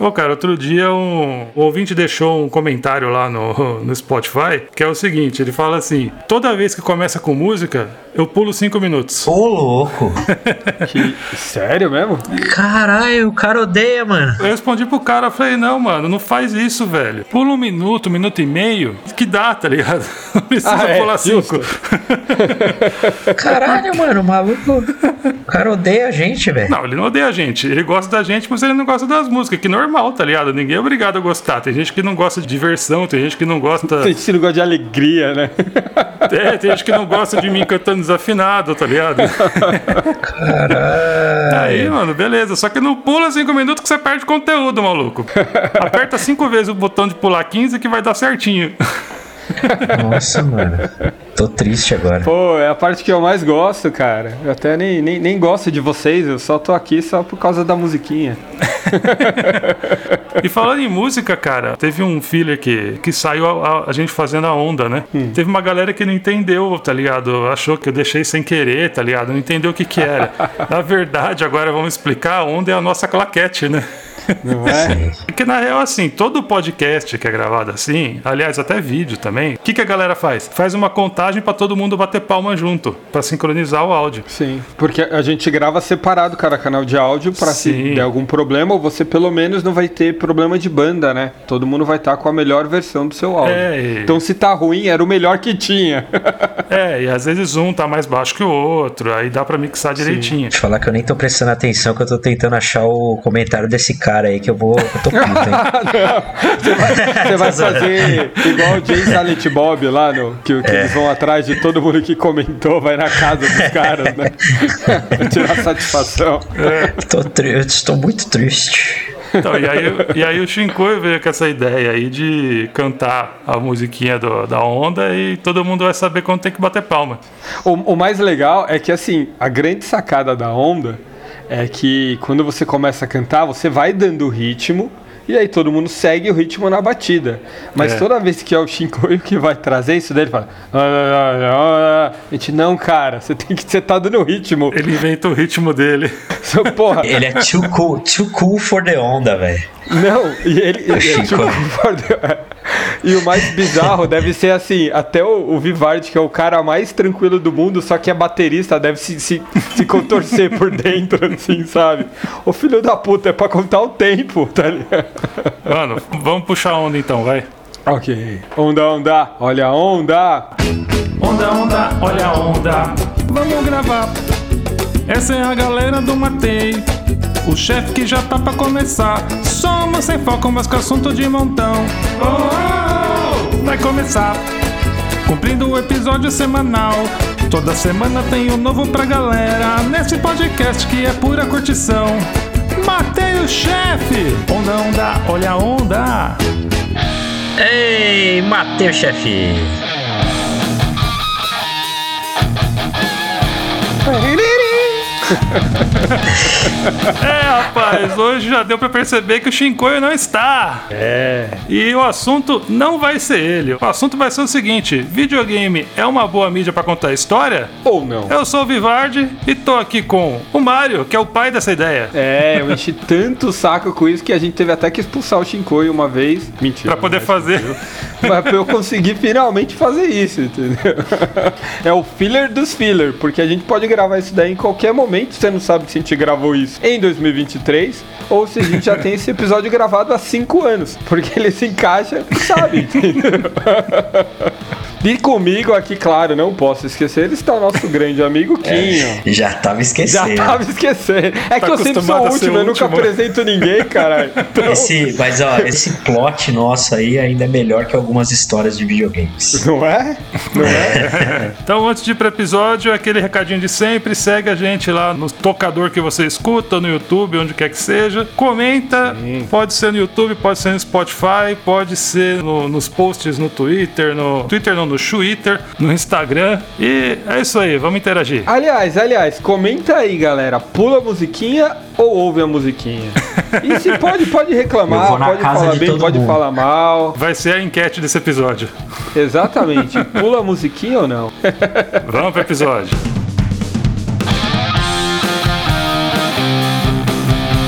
Ô, cara, outro dia um, o ouvinte deixou um comentário lá no, no Spotify que é o seguinte: ele fala assim: toda vez que começa com música, eu pulo cinco minutos. Ô, louco. Que- Sério mesmo? Caralho, o cara odeia, mano. Eu respondi pro cara, falei, não, mano, não faz isso, velho. Pula um minuto, um minuto e meio, que dá, tá ligado? Não precisa Ah, é, pular justo. cinco. Caralho, mano, o maluco. O cara odeia a gente, velho. Não, ele não odeia a gente. Ele gosta da gente, mas ele não gosta das músicas, que normal, tá ligado? Ninguém é obrigado a gostar. Tem gente que não gosta de diversão, tem gente que não gosta. Tem esse negócio de alegria, né? É, tem gente que não gosta de mim cantando desafinado, tá ligado? Caralho. Aí, mano, beleza. Só que não pula cinco minutos que você perde conteúdo, maluco. Aperta cinco vezes o botão de pular 15 que vai dar certinho. Nossa, mano. Tô triste agora. Pô, é a parte que eu mais gosto, cara. Eu até nem, nem, nem gosto de vocês, eu só tô aqui só por causa da musiquinha. E falando em música, cara, teve um filler que, que saiu a, a- a gente fazendo a onda, né? Teve uma galera que não entendeu, tá ligado? Achou que eu deixei sem querer, tá ligado? Não entendeu o que que era. Na verdade, agora vamos explicar, a onda é a nossa claquete, né? Não é? Porque na real, assim, todo podcast que é gravado assim, aliás, até vídeo também, o que, que a galera faz? Faz uma contagem pra todo mundo bater palma junto, pra sincronizar o áudio. Sim, porque a gente grava separado cada canal de áudio pra se Sim. der algum problema, ou você pelo menos não vai ter problema de banda, né? Todo mundo vai estar com a melhor versão do seu áudio. É, e- Então se tá ruim, era o melhor que tinha. É, e às vezes um tá mais baixo que o outro, aí dá pra mixar direitinho. Te falar que eu nem tô prestando atenção, que eu tô tentando achar o comentário desse cara aí, que eu vou. Eu tô puto, hein? Você vai, você vai fazer igual o Jay Silent Bob lá, no, que, que eles vão atrás de todo mundo que comentou, vai na casa dos caras, né? Pra tirar satisfação. Tô tri- Eu estou muito triste. Então, e aí, e aí o Shinkoi veio com essa ideia aí de cantar a musiquinha do- da onda e todo mundo vai saber quando tem que bater palma. O, o mais legal é que, assim, a grande sacada da onda é que quando você começa a cantar, você vai dando o ritmo e aí todo mundo segue o ritmo na batida. Mas É. toda vez que é o Shinkoio que vai trazer isso daí, ele fala. "Ah, ah, ah, ah." A gente, não, cara, você tem que. Você tá dando o ritmo. Ele inventa o ritmo dele. Seu Porra, Ele é too cool, too cool for the onda, velho. Não, e ele. ele é Chico. tipo, e o mais bizarro deve ser assim: até o, o Vivard, que é o cara mais tranquilo do mundo, só que é baterista, deve se, se, se contorcer por dentro, assim, sabe? O filho da puta é pra contar o tempo, tá ligado? Mano, vamos puxar a onda então, vai. Ok. Onda, onda, olha a onda. Onda, onda, olha a onda. Vamos gravar. Essa é a galera do Matei. O chefe que já tá pra começar. Somos sem foco, mas com assunto de montão. Oh, oh, oh, vai começar. Cumprindo o episódio semanal. Toda semana tem um novo pra galera. Nesse podcast que é pura curtição. Matei o chefe. Onda, onda, olha a onda. Ei, matei o chefe. É, rapaz, hoje já deu pra perceber que o Shinkoio não está. É. E o assunto não vai ser ele. O assunto vai ser o seguinte: videogame é uma boa mídia pra contar história? Ou não. Eu sou o Vivardi e tô aqui com o Mário, que é o pai dessa ideia. É, eu enchi tanto saco com isso que a gente teve até que expulsar o Shinkoi uma vez. Mentira. Pra poder mas- fazer. Mas pra eu conseguir finalmente fazer isso, entendeu? É o filler dos filler, porque a gente pode gravar isso daí em qualquer momento. Você não sabe se a gente gravou isso em 2023 ou se a gente já tem esse episódio gravado há 5 anos, porque ele se encaixa e sabe? E comigo aqui, claro, não posso esquecer, está o nosso grande amigo Quinho. Já tava Já esquecendo. tava esquecendo. É que eu sempre sou o último, eu nunca apresento ninguém, caralho. Então, Esse, mas ó, esse plot nosso aí ainda é melhor que algumas histórias de videogames. Não é? Não é? Então, antes de ir pro episódio, aquele recadinho de sempre: segue a gente lá no tocador que você escuta, no YouTube, onde quer que seja. Comenta, pode ser no YouTube, pode ser no Spotify, pode ser no- nos posts no Twitter, no Twitter não, no Twitter, no Instagram. E é isso aí, vamos interagir. Aliás, aliás, comenta aí, galera. Pula a musiquinha ou ouve a musiquinha? E se pode, pode Eu reclamar, pode falar bem, pode mundo. falar mal. Vai ser a enquete desse episódio. Exatamente. Pula a musiquinha ou não? Vamos pro episódio.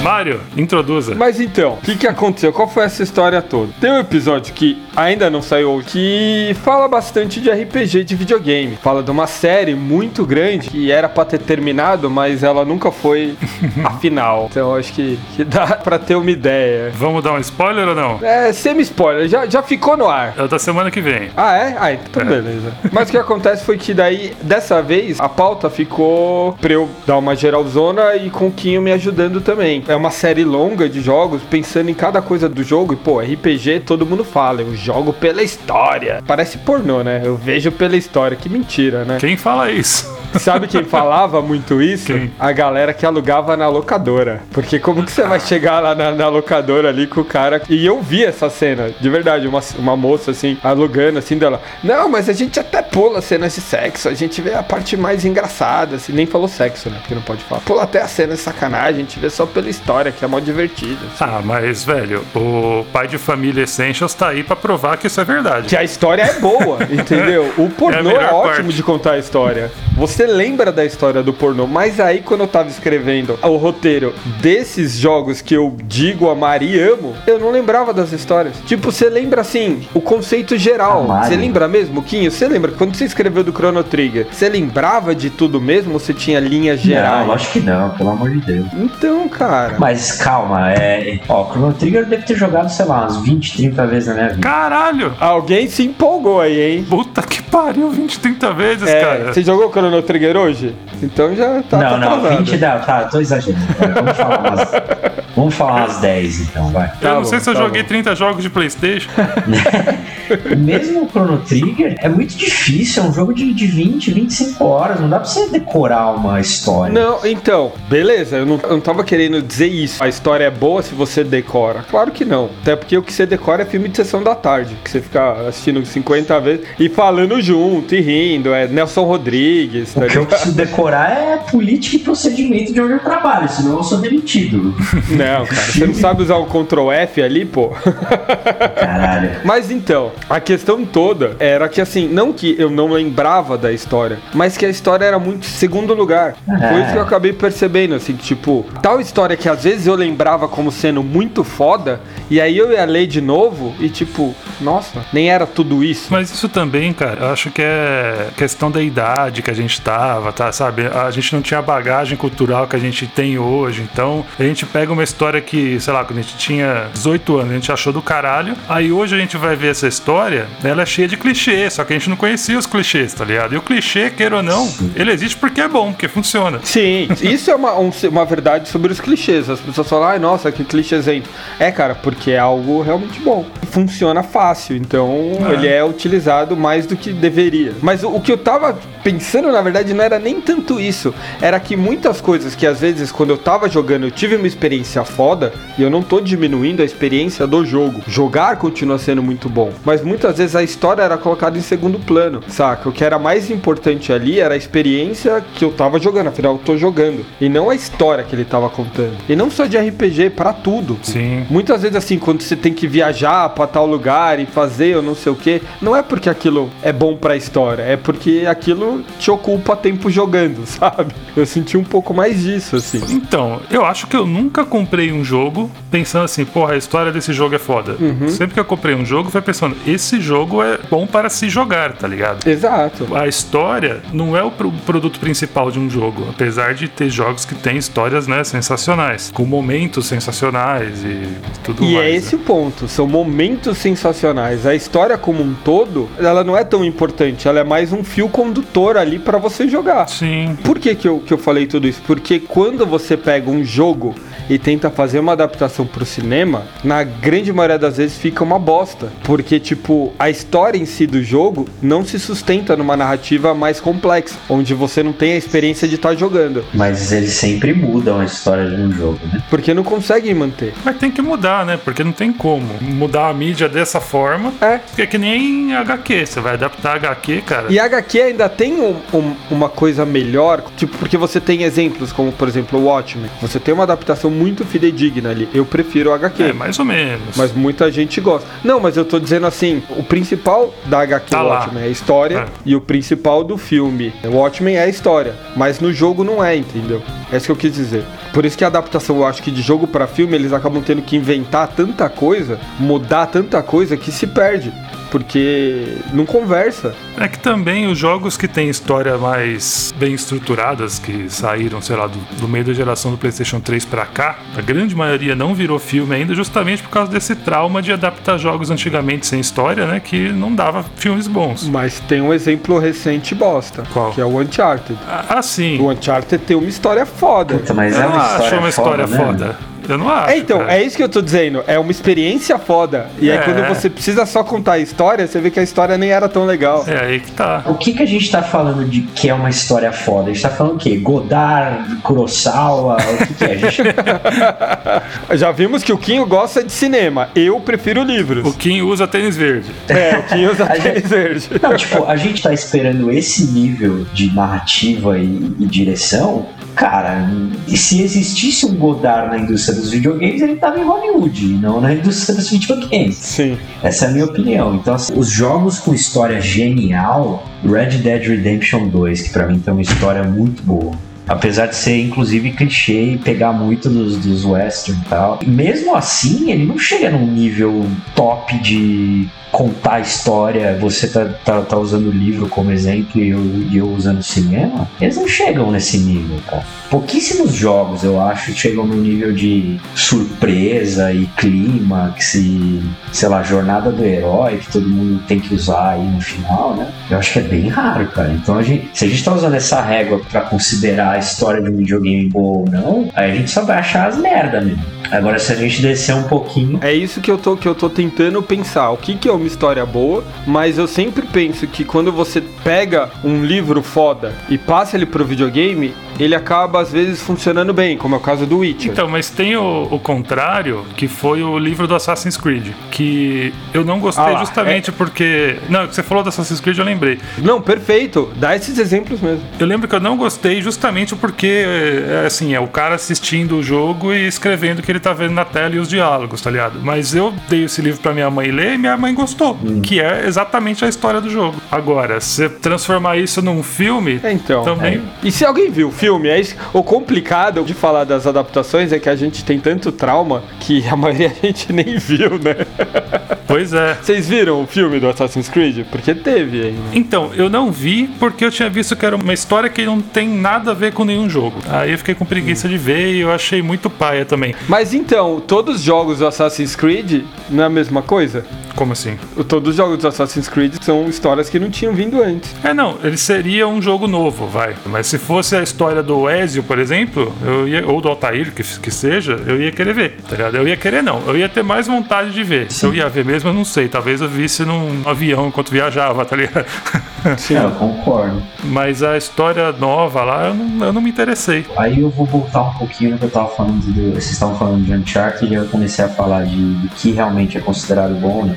Mário, introduza. Mas então, o que, que aconteceu? Qual foi essa história toda? Tem um episódio que ainda não saiu que fala bastante de RPG de videogame. Fala de uma série muito grande que era pra ter terminado, mas ela nunca foi a final. Então acho que, que dá pra ter uma ideia. Vamos dar um spoiler ou não? É, semi-spoiler, já, já ficou no ar. É da semana que vem. Ah, é? Ah, então É. beleza. Mas o que acontece foi que daí, dessa vez, a pauta ficou pra eu dar uma geralzona e com o Quinho me ajudando também. É uma série longa de jogos, pensando em cada coisa do jogo. E, pô, RPG todo mundo fala, eu jogo pela história. Parece pornô, né? Eu vejo pela história. Que mentira, né? Quem fala isso? Sabe quem falava muito isso? Quem? A galera que alugava na locadora. Porque como que você vai chegar lá na, na locadora ali com o cara? E eu vi essa cena, de verdade, uma, uma moça assim, alugando assim dela. Não, mas a gente até pula cenas de sexo, a gente vê a parte mais engraçada, assim, nem falou sexo, né? Porque não pode falar. Pula até a cena de sacanagem, a gente vê só pela história, que é mó divertido. assim. Ah, mas, velho, o pai de família Essentials tá aí pra provar que isso é verdade. Que a história é boa, entendeu? O pornô é, melhor ótimo parte. de contar a história. Você lembra da história do pornô, mas aí quando eu tava escrevendo o roteiro desses jogos que eu digo amar e amo, eu não lembrava das histórias. Tipo, você lembra assim, o conceito geral. Você lembra mesmo, Quinho? Você lembra quando você escreveu do Chrono Trigger? Você lembrava de tudo mesmo ou você tinha linhas gerais? Não, lógico que não, pelo amor de Deus. Então, cara. Mas calma, é. Ó, Chrono Trigger eu devo ter jogado, sei lá, umas 20, 30 vezes na minha vida. Caralho! Alguém se empolgou aí, hein? Puta que pariu, 20, 30 vezes, É, cara. você jogou Chrono Trigger hoje? Então já tá. não, tá não, atrasado. 20 dá, tá, tô exagerando. Vamos falar umas, vamos falar umas 10 então, vai. Eu Tá não bom, sei se eu tá joguei bom. 30 jogos de Playstation. Mesmo o Chrono Trigger é muito difícil, é um jogo de, de 20, 25 horas, não dá pra você decorar uma história. Não, então, beleza, eu não, eu não tava querendo dizer isso. A história é boa se você decora. Claro que não. Até porque o que você decora é filme de sessão da tarde, que você fica assistindo 50 vezes e falando junto e rindo. É Nelson Rodrigues, O que eu preciso decorar é política e procedimento de onde eu trabalho, senão eu sou demitido. Não, cara, você não sabe usar o Ctrl F ali, pô. Caralho. Mas então, a questão toda era que assim, não que eu não lembrava da história, mas que a história era muito segundo lugar. É. Foi isso que eu acabei percebendo, assim, que, tipo, tal história que às vezes eu lembrava como sendo muito foda, e aí eu ia ler de novo e tipo, nossa, nem era tudo isso. Mas isso também, cara, eu acho que é questão da idade que a gente tava, tá? Sabe? A gente não tinha a bagagem cultural que a gente tem hoje. Então, a gente pega uma história que, sei lá, quando a gente tinha 18 anos, a gente achou do caralho. Aí hoje a gente vai ver essa história, ela é cheia de clichês, só que a gente não conhecia os clichês, tá ligado? E o clichê, queira ou não, ele existe porque é bom, porque funciona. Sim, isso é uma, um- uma verdade sobre os clichês. As pessoas falam, ai, nossa, que clichêzento. É, cara, porque é algo realmente bom. Funciona fácil, então É. ele é utilizado mais do que deveria. Mas o, o que eu tava pensando, na verdade, não era nem tanto isso. Era que muitas coisas que às vezes, quando eu tava jogando, eu tive uma experiência foda, e eu não tô diminuindo a experiência do jogo. Jogar continua sendo muito bom. Mas muitas vezes a história era colocada em segundo plano, saca? O que era mais importante ali era a experiência que eu tava jogando, afinal eu tô jogando. E não a história que ele tava contando. E não só de RPG, pra tudo. Sim. Muitas vezes, assim, quando você tem que viajar pra tal lugar e fazer ou não sei o que, não é porque aquilo é bom pra história, é porque aquilo te ocupa tempo jogando, sabe? Eu senti um pouco mais disso, assim. Então, eu acho que eu nunca comprei um jogo pensando assim, porra, a história desse jogo é foda. Uhum. Sempre que eu comprei um jogo, foi pensando, esse jogo é bom para se jogar, tá ligado? Exato. A história não é o pro- produto principal de um jogo, apesar de ter jogos que têm histórias, né, sensacionais, com momentos sensacionais e tudo E mais. é né? esse o ponto, são momentos sensacionais. A história como um todo, ela não é tão importante, ela é mais um fio condutor ali pra você jogar. Sim. Por que, que, eu, que eu falei tudo isso? Porque quando você pega um jogo e tenta fazer uma adaptação pro cinema, na grande maioria das vezes fica uma bosta. Porque, tipo, a história em si do jogo não se sustenta numa narrativa mais complexa, onde você não tem a experiência de estar jogando. Mas eles sempre mudam a história de um jogo, né? Porque não conseguem manter. Mas tem que mudar, né? Porque não tem como mudar a mídia dessa forma. É. Porque é que nem HQ. Você vai adaptar HQ, cara. E a HQ ainda tem um- um- uma coisa melhor, tipo, porque você tem exemplos como, por exemplo, o Watchmen. Você tem uma adaptação muito fidedigna ali. Eu prefiro o HQ. É, mais ou menos. Mas muita gente gosta. Não, mas eu tô dizendo assim, o principal da HQ Tá. Watchmen é a história É. e o principal do filme, o Watchmen é a história, mas no jogo não é, entendeu? É isso que eu quis dizer. Por isso que a adaptação, eu acho que de jogo para filme, eles acabam tendo que inventar tanta coisa, mudar tanta coisa que se perde porque não conversa. É que também os jogos que têm história mais bem estruturadas, que saíram, sei lá, do, do meio da geração do PlayStation 3 para cá, a grande maioria não virou filme ainda, justamente por causa desse trauma de adaptar jogos antigamente sem história, né? Que não dava filmes bons. Mas tem um exemplo recente bosta. Qual? Que é o Uncharted. Ah, sim. O Uncharted tem uma história foda. Puta, mas é uma história uma história foda. foda. né? Eu não acho. É, então, cara. é isso que eu tô dizendo. É uma experiência foda. E aí, É. quando você precisa só contar a história, você vê que a história nem era tão legal. É aí que tá. O que, que a gente tá falando de que é uma história foda? A gente tá falando o quê? Godard, Kurosawa? O que, que é? A gente... Já vimos que o Kinho gosta de cinema. Eu prefiro livros. O Kim usa tênis verde. É, o Kinho usa A gente- tênis verde. Não, tipo, a gente tá esperando esse nível de narrativa e, e direção. Cara, e se existisse um Godard na indústria dos videogames, ele tava em Hollywood, não na indústria dos videogames. Sim. Essa é a minha opinião. Então, assim, os jogos com história genial, Red Dead Redemption 2, que pra mim tem uma história muito boa. Apesar de ser, inclusive, clichê e pegar muito dos, dos western e tal. Mesmo assim, ele não chega num nível top de contar história. Você tá, tá, tá usando o livro como exemplo e eu, eu usando o cinema. Eles não chegam nesse nível, cara. Pouquíssimos jogos, eu acho, chegam no nível de surpresa e clímax e, sei lá, jornada do herói que todo mundo tem que usar aí no final, né? Eu acho que é bem raro, cara. Então, a gente, se a gente tá usando essa régua pra considerar história de um videogame boa ou não, aí a gente só vai achar as merda mesmo. Agora, se a gente descer um pouquinho, É isso que eu tô, que eu tô tentando pensar. O que, que é uma história boa, mas eu sempre penso que quando você pega um livro foda e passa ele pro videogame, ele acaba às vezes funcionando bem, como é o caso do Witcher. Então, mas tem o, o contrário, que foi o livro do Assassin's Creed, que eu não gostei Ah lá, justamente porque. Não, que você falou do Assassin's Creed, eu lembrei. Não, perfeito. Dá esses exemplos mesmo. Eu lembro que eu não gostei justamente porque, é, assim, é o cara assistindo o jogo e escrevendo o que ele tá vendo na tela e os diálogos, tá ligado? Mas eu dei esse livro pra minha mãe ler e minha mãe gostou, que é exatamente a história do jogo. Agora, se transformar isso num filme, É, Então, também. E se alguém viu o filme, é isso, o complicado de falar das adaptações é que a gente tem tanto trauma que a maioria a gente nem viu, né? Pois é. Vocês viram o filme do Assassin's Creed? Porque teve aí. né? Então, eu não vi porque eu tinha visto que era uma história que não tem nada a ver com nenhum jogo. Aí eu fiquei com preguiça de ver e eu achei muito paia também. Mas então, todos os jogos do Assassin's Creed não é a mesma coisa? Como assim? Todos os jogos do Assassin's Creed são histórias que não tinham vindo antes. É, não, ele seria um jogo novo, vai. Mas se fosse a história do Ezio, por exemplo, eu ia, ou do Altair, que, que seja, eu ia querer ver, tá ligado? Eu ia querer não, eu ia ter mais vontade de ver. Se eu ia ver mesmo, eu não sei. Talvez eu visse num avião enquanto viajava, tá ligado? é, eu concordo. Mas a história nova lá, eu não, eu não me interessei. Aí eu vou voltar um pouquinho no que eu tava falando, do, vocês estavam falando de Uncharted e eu comecei a falar de, do que realmente é considerado bom, né?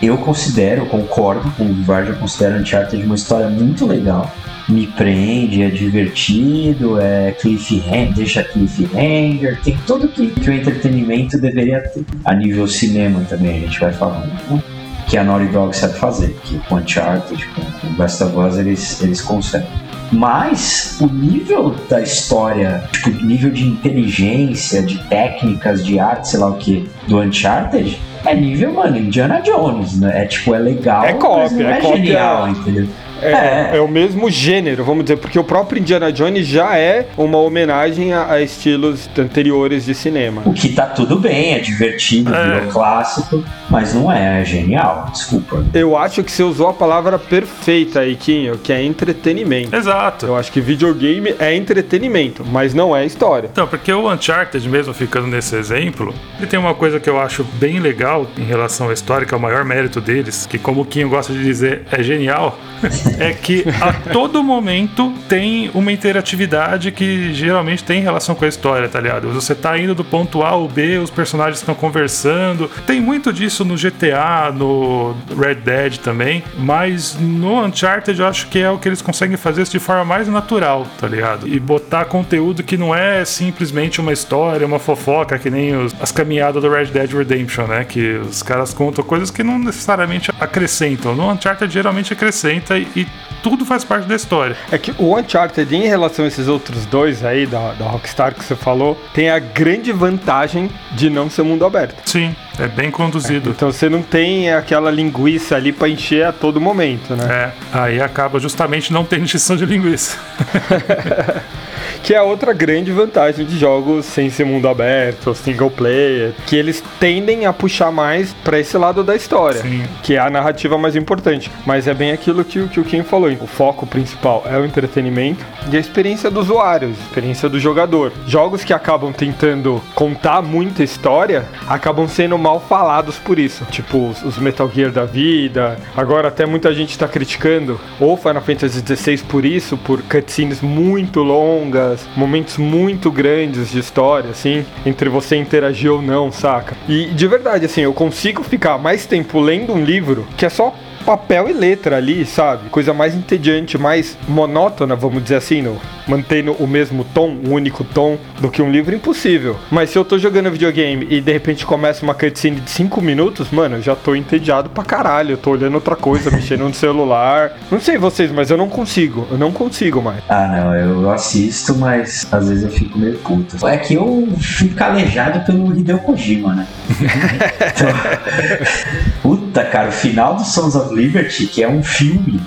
Eu considero, concordo com o Varja, considero Uncharted uma história muito legal. Me prende, é divertido, é cliffhanger, deixa cliffhanger, tem tudo que, que o entretenimento deveria ter. A nível cinema também a gente vai falando, né? Que a Naughty Dog sabe fazer, que com Uncharted, com, com Last of Us eles, eles conseguem. Mas o nível da história, tipo, o nível de inteligência, de técnicas, de arte, sei lá o que, do Uncharted, é nível, mano, Indiana Jones, né? É tipo, é legal, É cópia, é é, cópia. genial, entendeu? É, É. é o mesmo gênero, vamos dizer, porque o próprio Indiana Jones já é uma homenagem a, a estilos anteriores de cinema. O que tá tudo bem, é divertido, É. virou clássico, mas não é, é genial, desculpa. Eu acho que você usou a palavra perfeita aí, Kinho, que é entretenimento. Exato. Eu acho que videogame é entretenimento, mas não é história. Então, porque o Uncharted, mesmo ficando nesse exemplo, ele tem uma coisa que eu acho bem legal em relação à história, que é o maior mérito deles, que como o Kinho gosta de dizer, é genial, é que a todo momento tem uma interatividade que geralmente tem relação com a história, tá ligado? Você tá indo do ponto A ao B, os personagens estão conversando. Tem muito disso no GTA, no Red Dead também, mas no Uncharted eu acho que é o que eles conseguem fazer isso de forma mais natural, tá ligado? E botar conteúdo que não é simplesmente uma história, uma fofoca, que nem os- as caminhadas do Red Dead Redemption, né? Que os caras contam coisas que não necessariamente acrescentam. No Uncharted geralmente acrescenta e, e tudo faz parte da história. É que o Uncharted, em relação a esses outros dois aí da, da Rockstar que você falou, tem a grande vantagem de não ser mundo aberto. Sim, é bem conduzido. Então você não tem aquela linguiça ali pra encher a todo momento, né? É, aí acaba justamente não tendo encheção de linguiça. que é outra grande vantagem de jogos sem ser mundo aberto, single player, que eles tendem a puxar mais para esse lado da história, Sim. que é a narrativa mais importante. Mas é bem aquilo que, o- que o Kim falou, o foco principal é o entretenimento e a experiência do usuário, a experiência do jogador. Jogos que acabam tentando contar muita história acabam sendo mal falados por isso, tipo os- os Metal Gear da vida. Agora até muita gente está criticando o Final Fantasy XVI por isso, por cutscenes muito longas, momentos muito grandes de história, assim, entre você interagir ou não, saca? E de verdade, assim, eu consigo ficar mais tempo lendo um livro que é só papel e letra ali, sabe? Coisa mais entediante, mais monótona, vamos dizer assim, no, mantendo o mesmo tom, um único tom, do que um livro impossível. Mas se eu tô jogando videogame e de repente começa uma cutscene de 5 minutos, mano, eu já tô entediado pra caralho. Eu tô olhando outra coisa, mexendo no celular. Não sei vocês, mas eu não consigo. Eu não consigo mais. Ah, não, eu assisto, mas às vezes eu fico meio puto. É que eu fico calejado pelo Hideo Kojima, né? Então, puta, cara, o final do Sons of Liberty, que é um filme.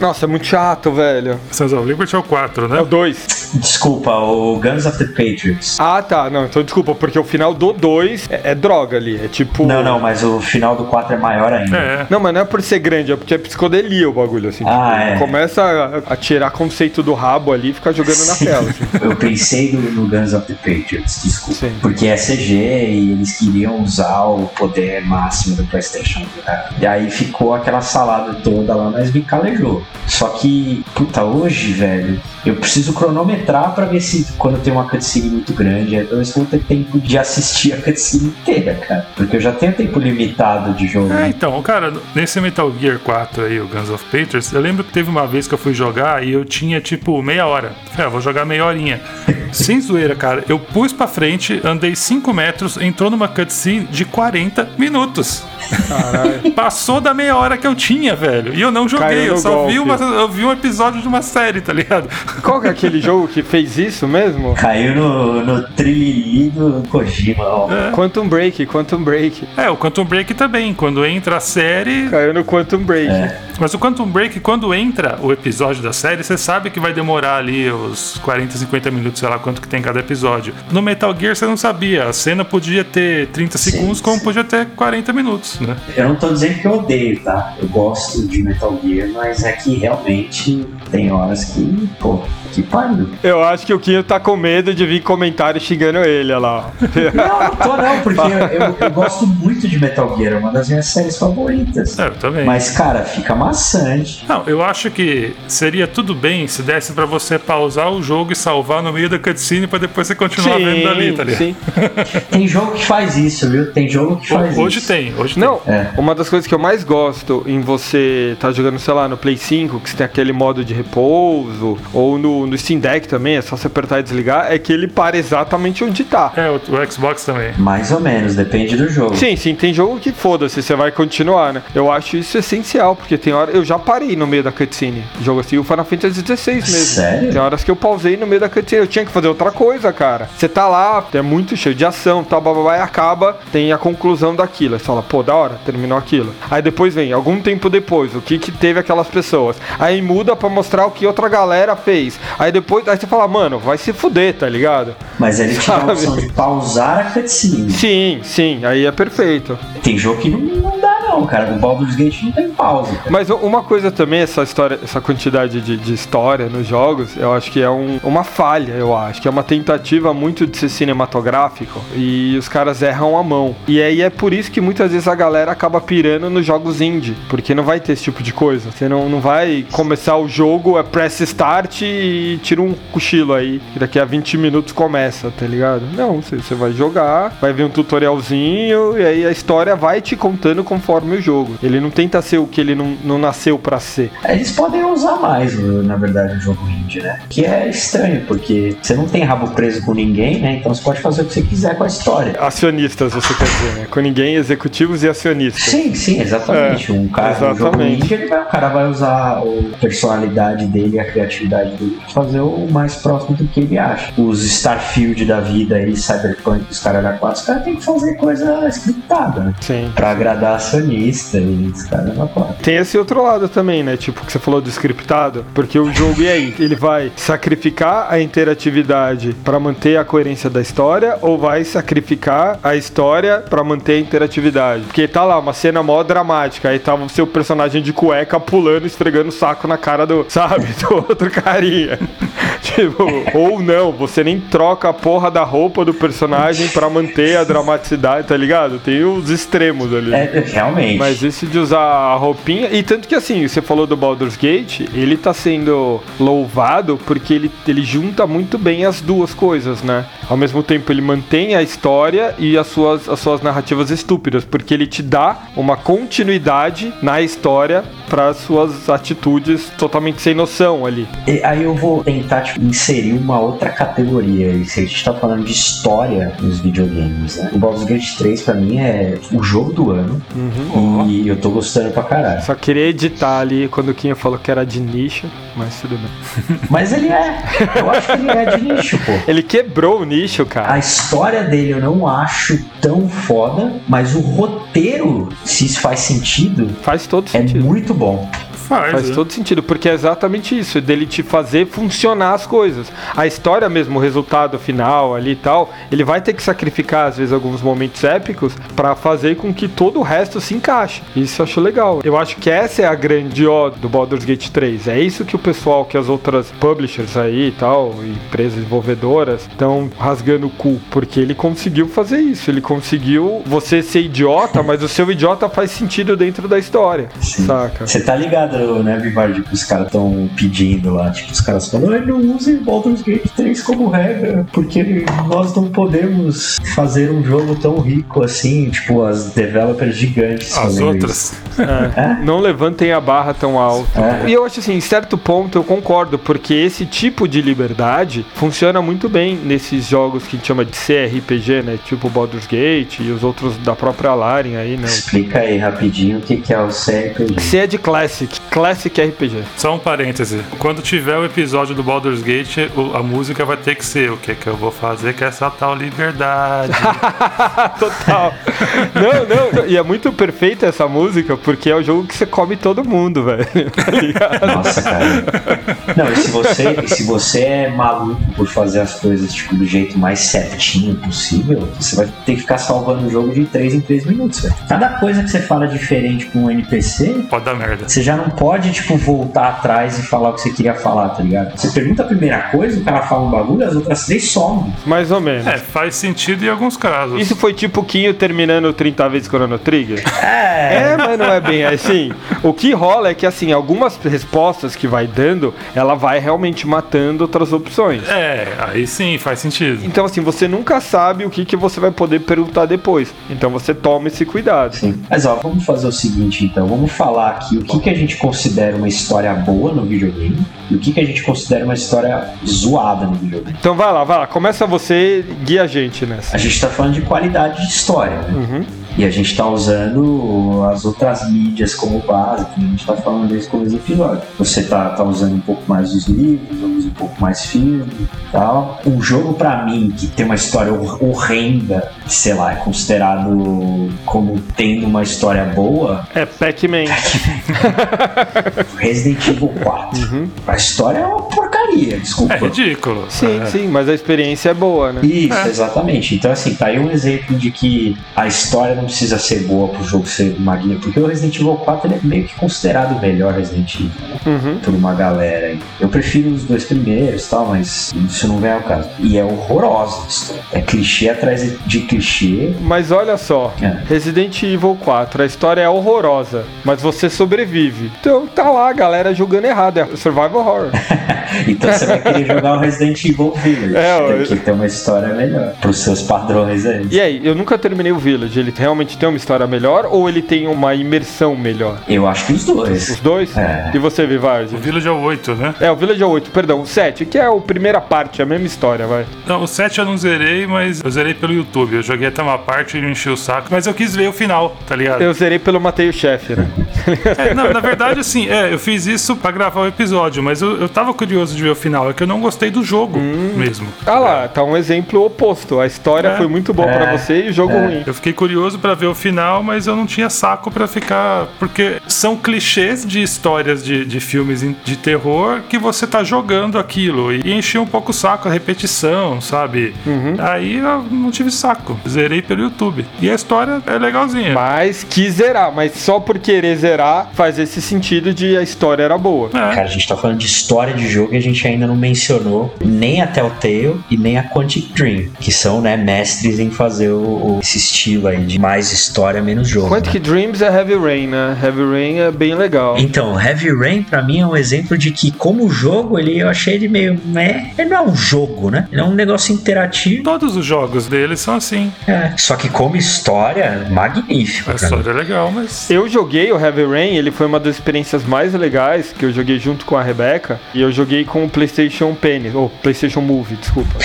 Nossa, é muito chato, velho. Sons of Liberty é o 4, É né? o 2. Desculpa, o Guns of the Patriots. Ah, tá. Não, então desculpa, porque o final do 2 é, é droga ali. É tipo. Não, não, mas o final do 4 é maior ainda. É. Não, mas não é por ser grande, é porque é psicodelia o bagulho, assim. Ah, tipo, é. Começa a, a tirar conceito do rabo ali e ficar jogando na tela. assim. Eu pensei no, no Guns of the Patriots, desculpa. Sim. Porque é CG e eles queriam usar o poder máximo do PlayStation. cara. E aí ficou aquela salada toda lá, mas me calejou. Só que, puta, hoje, velho, eu preciso cronometrar pra ver se quando tem uma cutscene muito grande, eu vou ter tempo de assistir a cutscene inteira, cara. Porque eu já tenho tempo limitado de jogo. É, então, cara, nesse Metal Gear 4 aí, o Guns of Patriots, eu lembro que teve uma vez que eu fui jogar e eu tinha tipo meia hora. Falei, ah, vou jogar meia horinha. Sem zoeira, cara. Eu pus pra frente, andei 5 metros, entrou numa cutscene de 40 minutos. Caralho. Passou da meia hora que eu tinha, velho. E eu não joguei, eu só vi, golpe. uma, eu vi um episódio de uma série, tá ligado? Qual que é aquele jogo que fez isso mesmo? Caiu no, no trilili do Kojima, ó. Quantum Break, Quantum Break. É, o Quantum Break também. Quando entra a série. Caiu no Quantum Break. Mas o Quantum Break, quando entra o episódio da série, você sabe que vai demorar ali os 40, 50 minutos, sei lá quanto que tem cada episódio. No Metal Gear você não sabia. A cena podia ter 30 Sim, segundos, como sim. podia ter 40 minutos, né? Eu não tô dizendo que eu odeio, tá? Eu gosto de Metal Gear, mas é que realmente tem horas que, pô, que pariu. Eu acho que o Quinho tá com medo de vir comentário xingando ele, olha lá. Não, não tô não, porque eu, eu- eu gosto muito de Metal Gear, é uma das minhas séries favoritas. É, eu também. Mas, cara, fica maçante. Não, eu acho que seria tudo bem se desse pra você pausar o jogo e salvar no meio da cutscene pra depois você continuar vendo dali, tá ligado? sim. Tem jogo que faz isso, viu? Tem jogo que faz Hoje isso. tem, hoje Não, É. uma das coisas que eu mais gosto em você tá jogando, sei lá, no Play 5, que você tem aquele modo de repouso, ou no, no Steam Deck também, é só você apertar e desligar, é que ele para exatamente onde tá. É, o, o Xbox também. Mais ou menos, depende do jogo. Sim, sim, tem jogo que foda-se, você vai continuar, né? Eu acho isso essencial, porque tem hora. Eu já parei no meio da cutscene. Jogo assim, o Final Fantasy XVI mesmo. Sério? Tem horas que eu pausei no meio da cutscene. Eu tinha que fazer outra coisa, cara. Você tá lá, é muito cheio de ação, tal, bababá, e acaba, tem a conclusão daquilo. Aí você fala, pô, da hora, terminou aquilo. Aí depois vem, algum tempo depois, o que que teve aquelas pessoas. Aí muda pra mostrar o que outra galera fez. Aí depois, aí você fala, mano, vai se fuder, tá ligado? Mas ele dá a opção de pausar a cutscene. Sim, sim, aí é perfeito. Tem jogo que não, não dá não, cara. O Baldur's Gate não tem pausa. cara. Mas uma coisa também, essa história, essa quantidade de, de história nos jogos, eu acho que é um- uma falha, eu acho, que é uma tentativa muito de ser cinematográfico e os caras erram a mão. E aí é por isso que muitas vezes a galera acaba pirando nos jogos indie, porque não vai ter esse tipo de coisa. Você não, não vai começar o jogo, é press start e tira um cochilo aí, daqui a 20 minutos começa, tá ligado? Não, você, você vai jogar, vai ver um tutorialzinho e aí a história vai te contando conforme o jogo. Ele não tenta ser o que ele não, não nasceu para ser. Eles podem usar mais, na verdade, o jogo indie, né? Que é estranho, porque você não tem rabo preso com ninguém, né? Então você pode fazer o que você quiser com a história. Acionistas, você quer dizer, né? Com ninguém, executivos e acionistas. Sim, sim, exatamente. É, um cara, exatamente. Um jogo indie, vai, o cara vai usar a personalidade dele, a criatividade dele, pra fazer o mais próximo do que ele acha. Os Starfield da vida e Cyberpunk, os caras da 4, os caras têm que fazer coisa scriptada, né? Sim. Pra agradar acionista e os caras 4. Tem esse outro lado também, né? Tipo, que você falou do scriptado, porque o jogo, e aí? Ele vai sacrificar a interatividade para manter a coerência da história ou vai sacrificar a história para manter a interatividade? Porque tá lá, uma cena mó dramática, aí tava o seu personagem de cueca pulando, esfregando o saco na cara do, sabe, do outro carinha. tipo, ou não, você nem troca a porra da roupa do personagem para manter a dramaticidade, tá ligado? Tem os extremos ali. É, realmente. Mas esse de usar a roupinha, e tanto que assim, você falou do Baldur's Gate, ele tá sendo louvado porque ele, ele junta muito bem as duas coisas, né? Ao mesmo tempo, ele mantém a história e as suas, as suas narrativas estúpidas, porque ele te dá uma continuidade na história para suas atitudes totalmente sem noção ali. E aí eu vou tentar tipo, inserir uma outra categoria. Se a gente tá falando de história nos videogames, né? O Baldur's Gate 3 para mim é o jogo do ano uhum. E eu tô gostando pra caralho. Só queria editar ali quando o Kinha falou que era de nicho, mas tudo bem. Mas ele é. Eu acho que ele é de nicho, pô. Ele quebrou o nicho, cara. A história dele eu não acho tão foda, mas o roteiro, se isso faz sentido, faz todo é sentido. É muito bom. Faz, Faz é. todo sentido, porque é exatamente isso, dele te fazer funcionar as coisas. A história mesmo, o resultado final ali e tal, ele vai ter que sacrificar, às vezes, alguns momentos épicos para fazer com que todo o resto se encaixe. Isso eu acho legal. Eu acho que essa é a grande ó do Baldur's Gate 3. É isso que o pessoal, que as outras publishers aí e tal, empresas desenvolvedoras, estão rasgando o cu, porque ele conseguiu fazer isso. Ele conseguiu você ser idiota, mas o seu idiota faz sentido dentro da história. Sim. Saca? Você tá ligado né, Vivardi, que os caras estão pedindo lá. Tipo, os caras falam, não use Baldur's Gate 3 como regra, porque nós não podemos fazer um jogo tão rico assim, tipo, as developers gigantes. As outras. É. É? Não levantem a barra tão alto. É. E eu acho assim, em certo ponto eu concordo, porque esse tipo de liberdade funciona muito bem nesses jogos que a gente chama de CRPG, né? Tipo Baldur's Gate e os outros da própria Larian aí, né? Explica aí rapidinho o que é o CRPG. C é de Classic. Classic RPG. Só um parêntese. Quando tiver o episódio do Baldur's Gate, a música vai ter que ser o que que eu vou fazer com essa tal liberdade. Total. não, não. E é muito perfeita essa música, porque é o jogo que você come todo mundo, velho. Tá Nossa, cara. Não, e se você, se você é maluco por fazer as coisas tipo, do jeito mais certinho possível, você vai ter que ficar salvando o jogo de 3 em 3 minutos, velho. Cada coisa que você fala diferente com um NPC. Pode dar merda. Você já não pode, tipo, voltar atrás e falar o que você queria falar, tá ligado? Você pergunta a primeira coisa, o cara fala um bagulho, as outras três somem. Mais ou menos. É, faz sentido em alguns casos. Isso foi tipo o Quinho terminando 30 vezes Chrono Trigger? É. É, mas não é bem assim. O que rola é que, assim, algumas respostas que vai dando, ela vai realmente matando outras opções. É, aí sim, faz sentido. Então, assim, você nunca sabe o que, que você vai poder perguntar depois. Então você toma esse cuidado. Sim. Mas ó, vamos fazer o seguinte, então. Vamos falar aqui o que, que a gente considera uma história boa no videogame e o que, que a gente considera uma história zoada no videogame. Então vai lá, vai lá. Começa você, guia a gente nessa. A gente tá falando de qualidade de história, né? Uhum. E a gente está usando as outras mídias como base, que a gente está falando desde o começo do episódio. Você tá, tá usando um pouco mais dos livros, usa um pouco mais filme e tal. Um jogo, para mim, que tem uma história horrenda, sei lá, é considerado como tendo uma história boa. É Pac-Man. Resident Evil 4. Uhum. A história é uma porcaria, desculpa. É ridículo. Sim, é. sim, mas a experiência é boa, né? Isso, é. exatamente. Então, assim, tá aí um exemplo de que a história não precisa ser boa pro jogo ser magnífico, porque o Resident Evil 4 é meio que considerado o melhor Resident Evil né? uhum. por uma galera. Eu prefiro os dois primeiros tal, mas isso não vem ao caso. E é horrorosa a história. É clichê atrás de clichê. Mas olha só, é. Resident Evil 4, a história é horrorosa, mas você sobrevive. Então tá lá a galera jogando errado, é survival horror. e Então você vai querer jogar o Resident Evil Village. É, que tem uma história melhor. Pros seus padrões aí. E aí, eu nunca terminei o Village. Ele realmente tem uma história melhor ou ele tem uma imersão melhor? Eu acho que os dois. Os dois? É. E você, Vivard? O Village é o 8, né? É, o Village é o 8, perdão, o 7, que é a primeira parte, a mesma história, vai. Não, o 7 eu não zerei, mas eu zerei pelo YouTube. Eu joguei até uma parte e enchi o saco. Mas eu quis ver o final, tá ligado? Eu zerei pelo Matei o Chefe, né? É, não, na verdade, assim, é, eu fiz isso pra gravar o episódio, mas eu, eu tava curioso de ver o final. É que eu não gostei do jogo mesmo. Ah lá, tá um exemplo oposto. A história É. foi muito boa pra É. você e o jogo ruim. Eu fiquei curioso pra ver o final, mas eu não tinha saco pra ficar. Porque são clichês de histórias de, de filmes de terror que você tá jogando aquilo. E encheu um pouco o saco a repetição, sabe? Aí eu não tive saco. Zerei pelo YouTube. E a história é legalzinha. Mas quis zerar, mas só por querer zerar faz esse sentido de a história era boa. É. Cara, a gente tá falando de história de jogo e a gente ainda não mencionou nem a Telltale e nem a Quantic Dream, que são, né, mestres em fazer o, o- esse estilo aí de mais história, menos jogo. Quantic né? Dreams é Heavy Rain, né? Heavy Rain é bem legal. Então, Heavy Rain pra mim é um exemplo de que, como jogo, ele eu achei ele meio. Né, ele não é um jogo, né? Ele é um negócio interativo. Todos os jogos deles são assim. É. Só que como história, magnífico. A história é legal, mas. Eu joguei o Heavy Rain, ele foi uma das experiências mais legais que eu joguei junto com a Rebeca. E eu joguei com PlayStation Pen, ou PlayStation Move, desculpa.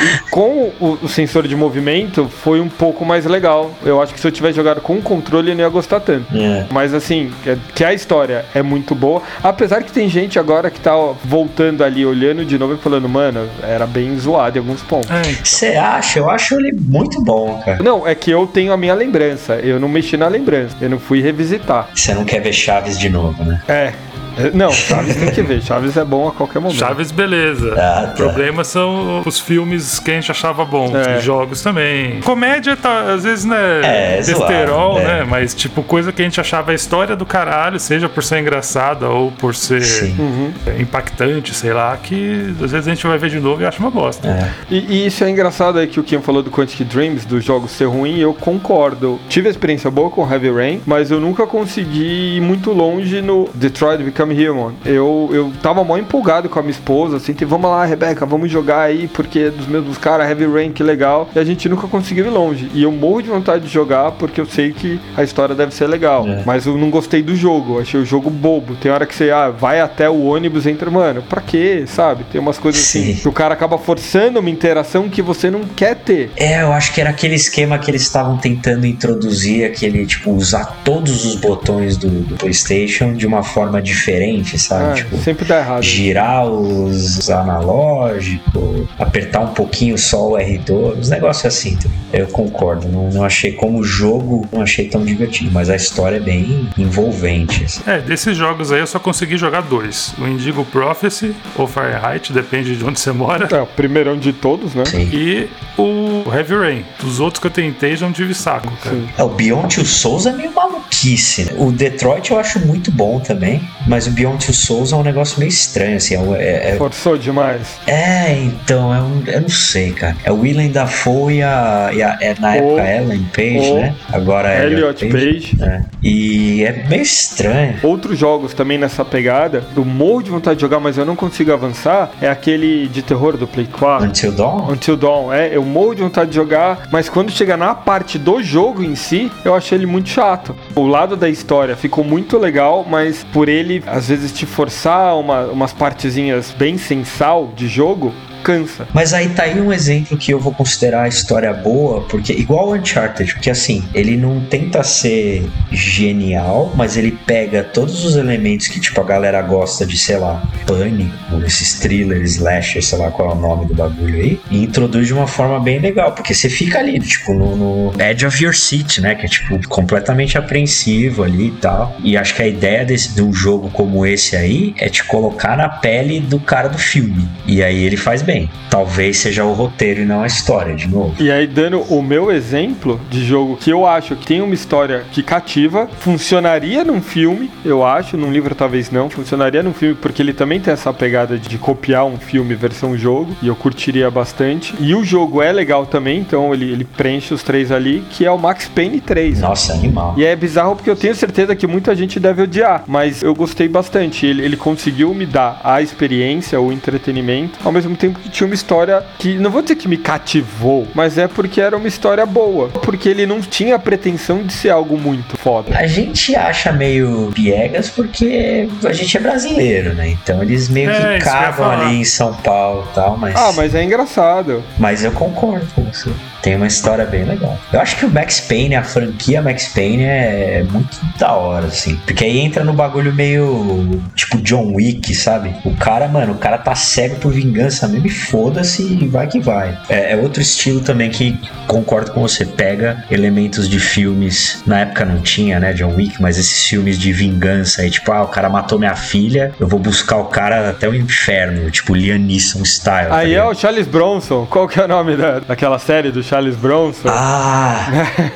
E com o, o sensor de movimento foi um pouco mais legal. Eu acho que se eu tivesse jogado com o controle eu não ia gostar tanto. É. Mas assim, que- que a história é muito boa. Apesar que tem gente agora que tá ó, voltando ali, olhando de novo e falando, mano, era bem zoado em alguns pontos. É, Você acha? Eu acho ele muito bom, cara. Não, é que eu tenho a minha lembrança. Eu não mexi na lembrança. Eu não fui revisitar. Você não quer ver Chaves de novo, né? É. É, Não, Chaves tem que ver. Chaves é bom a qualquer momento. Chaves, beleza. Ah, tá. O problema são os filmes que a gente achava bons, É. os jogos também. Comédia, tá, às vezes, né? É, besterol, zoado, é. né? Mas, tipo, coisa que a gente achava a história do caralho, seja por ser engraçada ou por ser. Uhum. impactante, sei lá, que às vezes a gente vai ver de novo e acha uma bosta. É. E, e isso é engraçado aí que o Kim falou do Quantic Dreams, dos jogos ser ruim, eu concordo. Tive a experiência boa com Heavy Rain, mas eu nunca consegui ir muito longe no Detroit Become Human. Eu, eu tava mó empolgado com a minha esposa, assim, que vamos lá, Rebeca, vamos jogar aí, porque é dos mesmos caras, Heavy Rain, que legal. E a gente nunca conseguiu ir longe. E eu morro de vontade de jogar, porque eu sei que a história deve ser legal. É. Mas eu não gostei do jogo, eu achei o jogo bobo. Tem hora que você ah, vai até o ônibus e entra, mano, pra quê, sabe? Tem umas coisas assim, Sim. que o cara acaba forçando uma interação que você não quer ter. É, eu acho que era aquele esquema que eles estavam tentando introduzir, aquele, tipo, usar todos os botões do, do PlayStation de uma forma diferente, sabe? Ah, tipo, sempre dá errado. girar os analógicos, apertar um pouquinho só o R2, uns negócios assim. tá? Eu concordo, não, não achei como jogo, não achei tão divertido, mas a história é bem envolvente. assim. É, desses jogos aí eu só consegui jogar dois: o Indigo Prophecy ou Fahrenheit, depende de onde você mora. É, o primeirão de todos, né? Sim. E o Heavy Rain. Dos outros que eu tentei, já não tive saco, cara. É, o Beyond Two Souls é meio maluquice, né? O Detroit eu acho muito bom também, mas o Beyond Two Souls é um negócio meio estranho, assim. É, é- é- Forçou demais. é, então, é um, eu não sei, cara. É o Willem Dafoe e a, e a- é, na O- época Ellen Page, o né? Agora é Elliot Page. É. E é meio estranho. Outros jogos também nessa pegada, eu morro de vontade de jogar, mas eu não consigo avançar, é aquele de terror do Play 4. Until Dawn? Until Dawn, é, eu morro de vontade de jogar, mas quando chega na parte do jogo em si, eu achei ele muito chato. O lado da história ficou muito legal, mas por ele às vezes te forçar uma- umas partezinhas bem sem sal de jogo, cansa. Mas aí tá aí um exemplo que eu vou considerar a história boa, porque igual o Uncharted, porque assim, ele não tenta ser genial, mas ele pega todos os elementos que tipo a galera gosta de, sei lá, pânico, esses thrillers, slasher, sei lá qual é o nome do bagulho aí, e introduz de uma forma bem legal, porque você fica ali, tipo, no, no edge of your seat, né, que é tipo completamente apreensivo ali e tal. E acho que a ideia desse de um jogo como esse aí é te colocar na pele do cara do filme. E aí ele faz bem bem. Talvez seja o roteiro e não a história, de novo. E aí, dando o meu exemplo de jogo que eu acho que tem uma história que cativa, funcionaria num filme, eu acho, num livro talvez não, funcionaria num filme porque ele também tem essa pegada de copiar um filme versão jogo, e eu curtiria bastante. E o jogo é legal também, então ele, ele preenche os três ali, que é o Max Payne 3. Nossa, animal. E é bizarro porque eu tenho certeza que muita gente deve odiar, mas eu gostei bastante. Ele, ele conseguiu me dar a experiência, o entretenimento, ao mesmo tempo que tinha uma história que, não vou dizer que me cativou, mas é porque era uma história boa. Porque ele não tinha a pretensão de ser algo muito foda. A gente acha meio piegas porque a gente é brasileiro, né? Então eles meio É, que que cavam ali em São Paulo e tal, mas. Ah, mas é engraçado. Mas eu concordo com você. Tem uma história bem legal. Eu acho que o Max Payne, a franquia Max Payne é muito da hora, assim. Porque aí entra no bagulho meio tipo John Wick, sabe? O cara, mano, o cara tá cego por vingança mesmo e foda-se e vai que vai. É, é outro estilo também que concordo com você. Pega elementos de filmes. Na época não tinha, né, John Wick, mas esses filmes de vingança aí, tipo, ah, o cara matou minha filha, eu vou buscar o cara até o inferno, tipo Liam Neeson style. tá Aí é ligado? o Charles Bronson. Qual que é o nome da, daquela série do Charles Bronson? Ah!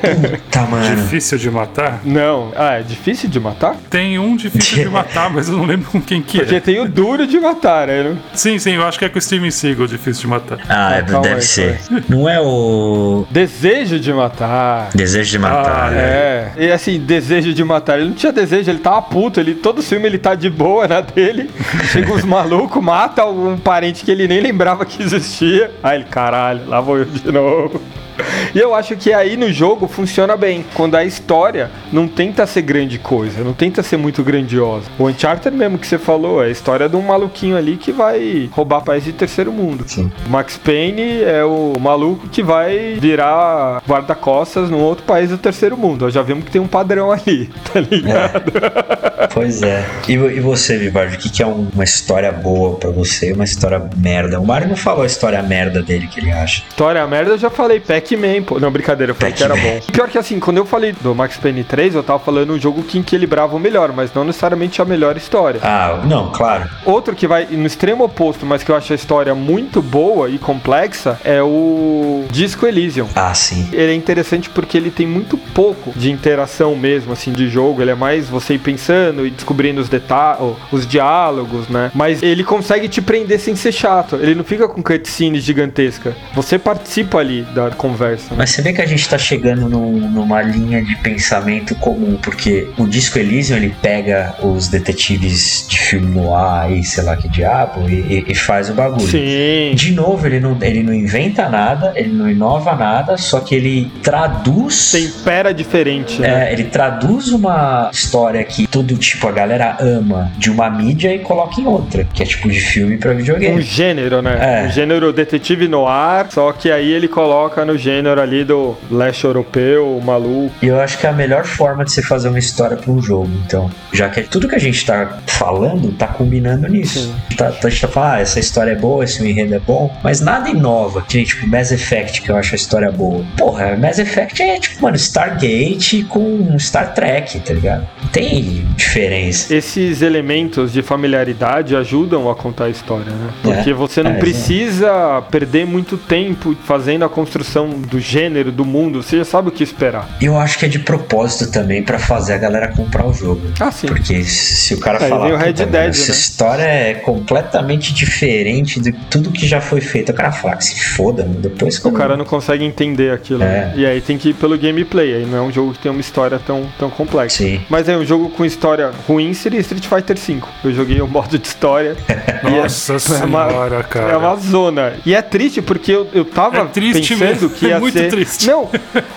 Puta, mano. Difícil de matar? Não. Ah, é difícil de matar? Tem um difícil de matar, mas eu não lembro com quem que Porque é. tem o duro de matar, né? não? Sim, sim, eu acho que é com o Steven Seagal difícil de matar. Ah, Ah, calma deve aí, ser. Não é o Desejo de matar. desejo de matar. Ah, né? É, e assim, desejo de matar. Ele não tinha desejo, ele tava puto. Ele, todo filme ele tá de boa na dele. Chega uns malucos, mata algum parente que ele nem lembrava que existia. Aí ele, caralho, lá vou eu de novo. E eu acho que aí no jogo funciona bem. Quando a história não tenta ser grande coisa, não tenta ser muito grandiosa. O Uncharted mesmo que você falou, é a história de um maluquinho ali que vai roubar país de terceiro mundo. Sim. Max Payne é o maluco que vai virar guarda-costas num outro país do terceiro mundo. Nós já vimos que tem um padrão ali, tá ligado? Pois é. E, e você, Vivardi, o que, que é um- uma história boa pra você uma história merda? O Mario não falou a história merda dele que ele acha. História merda, eu já falei, Pac-Man, pô. Não, brincadeira, eu falei que era bom. Pior que assim, quando eu falei do Max Payne 3, eu tava falando um jogo que equilibrava o melhor, mas não necessariamente a melhor história. Ah, não, claro. Outro que vai no extremo oposto, mas que eu acho a história muito boa e complexa, é o Disco Elysium. Ah, sim. Ele é interessante porque ele tem muito pouco de interação mesmo, assim, de jogo. Ele é mais você ir pensando e descobrindo os detalhes, os diálogos, né? Mas ele consegue te prender sem ser chato. Ele não fica com cutscenes gigantesca. Você participa ali da conversa. Né? Mas você vê que a gente tá chegando num- numa linha de pensamento comum, porque o Disco Elysium ele pega os detetives de filme no ar e sei lá que diabo e, e- faz o bagulho. Sim. De novo, ele não, ele não inventa nada, ele não inova nada, só que ele traduz. Tempera diferente, né? É, ele traduz uma história que todo tipo a galera ama de uma mídia e coloca em outra, que é tipo de filme pra Um videogame. gênero, né? É. Um gênero detetive no ar, só que aí ele coloca no gênero ali do leste europeu, maluco. E eu acho que é a melhor forma de você fazer uma história pra um jogo. Então, já que tudo que a gente tá falando tá combinando nisso. Tá, tá- a gente tá falando, ah, essa história é boa, esse enredo é bom, mas nada inova. Que nem, tipo Mass Effect, que eu acho a história boa. Porra, Mass Effect é tipo, mano, Stargate com Star Trek, tá ligado? Não tem diferença. Esses elementos de familiaridade ajudam a contar a história, né? Porque É. você não É, precisa perder muito tempo fazendo a construção do gênero, do mundo, você já sabe o que esperar. Eu acho que é de propósito também pra fazer a galera comprar o jogo. Ah, sim. Porque se o cara Aí falar, o Red "Puta, Dead, mano, essa né?" história é completamente diferente de tudo que já foi feito, o cara fala, "Ah, se foda, mano, depois que O cara não consegue entender aquilo. É. né? E aí tem que ir pelo gameplay. Aí não é um jogo que tem uma história tão, tão complexa. Sim. Mas é um jogo com história ruim seria Street Fighter V. Eu joguei o modo de história. e é- Nossa é uma- senhora, cara. É uma zona. E é triste porque eu, eu tava É triste pensando mesmo, que é ia muito ser. triste. Não,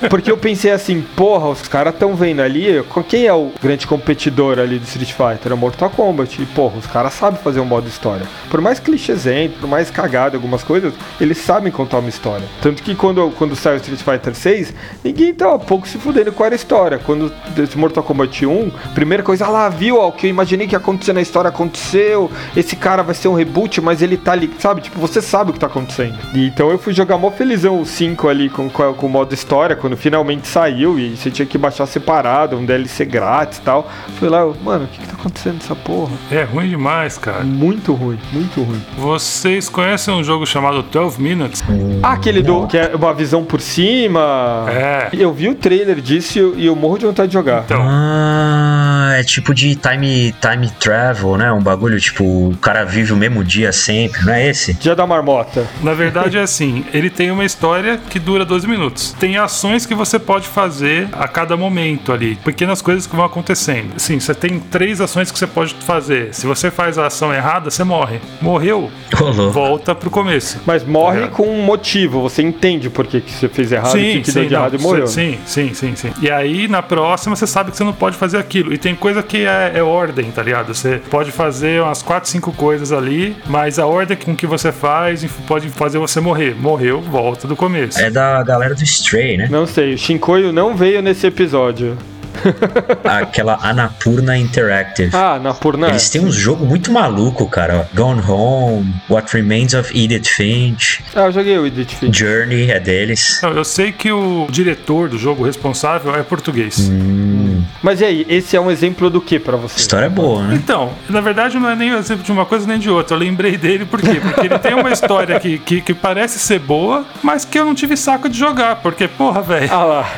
porque eu pensei assim, porra, os caras tão vendo ali. Quem é o grande competidor ali do Street Fighter? É o Mortal Kombat. E, porra, os caras sabem fazer um modo história. Por mais clichêzento, por mais cagado algumas coisas, eles sabem contar uma história. Tanto que quando, quando saiu o Street Fighter 6, ninguém tava pouco se fudendo com a história. Quando esse Mortal Kombat 1, primeira coisa, ah lá, viu, ó, o que eu imaginei que ia acontecer na história aconteceu. Esse cara vai ser um reboot, mas ele tá ali, sabe? Tipo, você sabe o que tá acontecendo. E então eu fui jogar mó felizão o 5 ali. Ali com, com, o modo história, quando finalmente saiu e você tinha que baixar separado, um DLC grátis e tal. Fui lá, eu, mano, o que, que tá acontecendo nessa porra? É ruim demais, cara. Muito ruim, muito ruim. Vocês conhecem um jogo chamado 12 Minutes? Ah, aquele do que é uma visão por cima. É. Eu vi o trailer disso e eu, e eu morro de vontade de jogar. Então, Ah, é tipo de time, time travel, né? Um bagulho tipo, o cara vive o mesmo dia sempre, não é esse? Dia da marmota. na verdade é assim, ele tem uma história que dura 12 minutos. Tem ações que você pode fazer a cada momento ali, pequenas coisas que vão acontecendo. Sim, você tem três ações que você pode fazer. Se você faz a ação errada, você morre. Morreu, louco. volta pro começo. Mas morre É. com um motivo, você entende por que, que você fez errado, o que, que deu de não, errado e morreu. né? Sim, sim, sim, sim. E aí, na próxima, você sabe que você não pode fazer aquilo. E tem coisa que é, é ordem, tá ligado? Você pode fazer umas 4, 5 coisas ali, mas a ordem com que você faz pode fazer você morrer. Morreu, volta do começo. É da galera do Stray, né? Não sei, o Shinkoio não veio nesse episódio. Aquela Anapurna Interactive. Ah, na Purna. Eles têm um jogo muito maluco, cara. Gone Home, What Remains of Edith Finch, Ah, eu joguei o Edith Finch. Journey é deles. Não, eu sei que o diretor do jogo responsável é português. Hum, Mas e aí, esse é um exemplo do que pra você? história boa, né? Então, na verdade não é nem o exemplo de uma coisa nem de outra. Eu lembrei dele por quê? Porque ele tem uma história que, que, que parece ser boa, mas que eu não tive saco de jogar. Porque, porra, velho. Ah lá,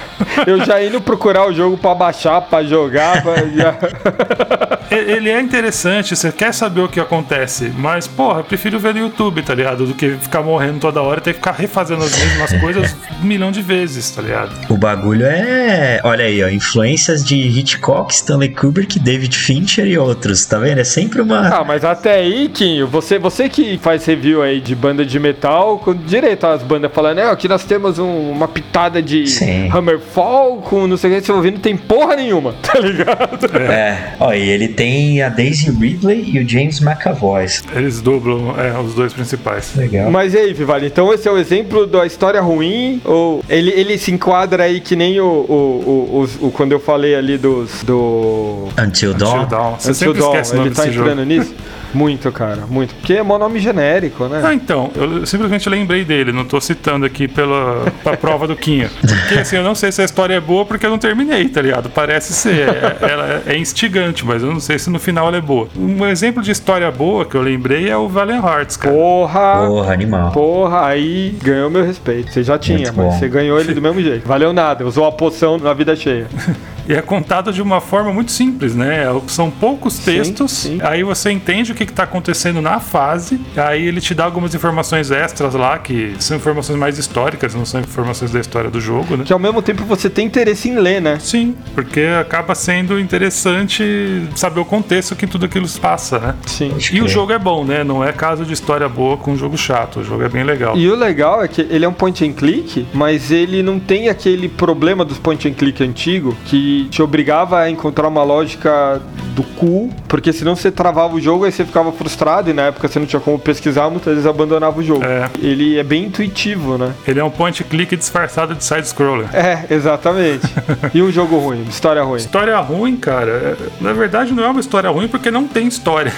eu já indo procurar o jogo pra baixar, pra jogar, pra... Ele é interessante, você quer saber o que acontece, mas, porra, eu prefiro ver no YouTube, tá ligado? Do que ficar morrendo toda hora e ter que ficar refazendo as mesmas coisas um milhão de vezes, tá ligado? O bagulho é. Olha aí, ó. Influências de Hitchcock, Stanley Kubrick, David Fincher e outros, tá vendo? É sempre uma. Ah, mas até aí, Quinho, você, você que faz review aí de banda de metal, com direito às bandas falando, é, aqui nós temos um- uma pitada de Sim. Hammerfall com não sei o que, você ouvindo, tem porra nenhuma, tá ligado? É. Ó, e ele tem a Daisy Ridley e o James McAvoy. Eles dublam é, os dois principais. Legal. Mas e aí, Vivali, então esse é o exemplo da história ruim? Ou ele, ele se enquadra aí que nem o, o, o, o- quando eu falei ali dos. do. Until Dawn. Until Dawn. Você Until sempre Dawn, esquece o nome ele tá entrando jogo. nisso? Muito, cara, muito. Porque é mó nome genérico, né? Ah, então, eu simplesmente lembrei dele, não tô citando aqui pela pra prova do Quinha. Porque assim, eu não sei se a história é boa porque eu não terminei, tá ligado? Parece ser, é- ela é instigante, mas eu não sei se no final ela é boa. Um exemplo de história boa que eu lembrei é o Valiant Hearts, cara. Porra! Porra, animal. Porra, aí ganhou meu respeito. Você já tinha, Muito mas bom. você ganhou ele do mesmo jeito. Valeu nada, usou a poção na vida cheia. E é contado de uma forma muito simples, né? São poucos textos, sim. aí você entende o que está acontecendo na fase, aí ele te dá algumas informações extras lá, que são informações mais históricas, não são informações da história do jogo, né? Que ao mesmo tempo você tem interesse em ler, né? Sim, porque acaba sendo interessante saber o contexto que tudo aquilo se passa, né? Sim. E o jogo é bom, né? Não é caso de história boa com um jogo chato. O jogo é bem legal. E o legal é que ele é um point and click, mas ele não tem aquele problema dos point and click antigo que te obrigava a encontrar uma lógica do cu, porque senão você travava o jogo e você ficava frustrado e na época você não tinha como pesquisar, muitas vezes abandonava o jogo. É. Ele é bem intuitivo, né? Ele é um point click disfarçado de side-scroller. É, exatamente. e um jogo ruim, história ruim. História ruim, cara. é- Na verdade, não é uma história ruim porque não tem história.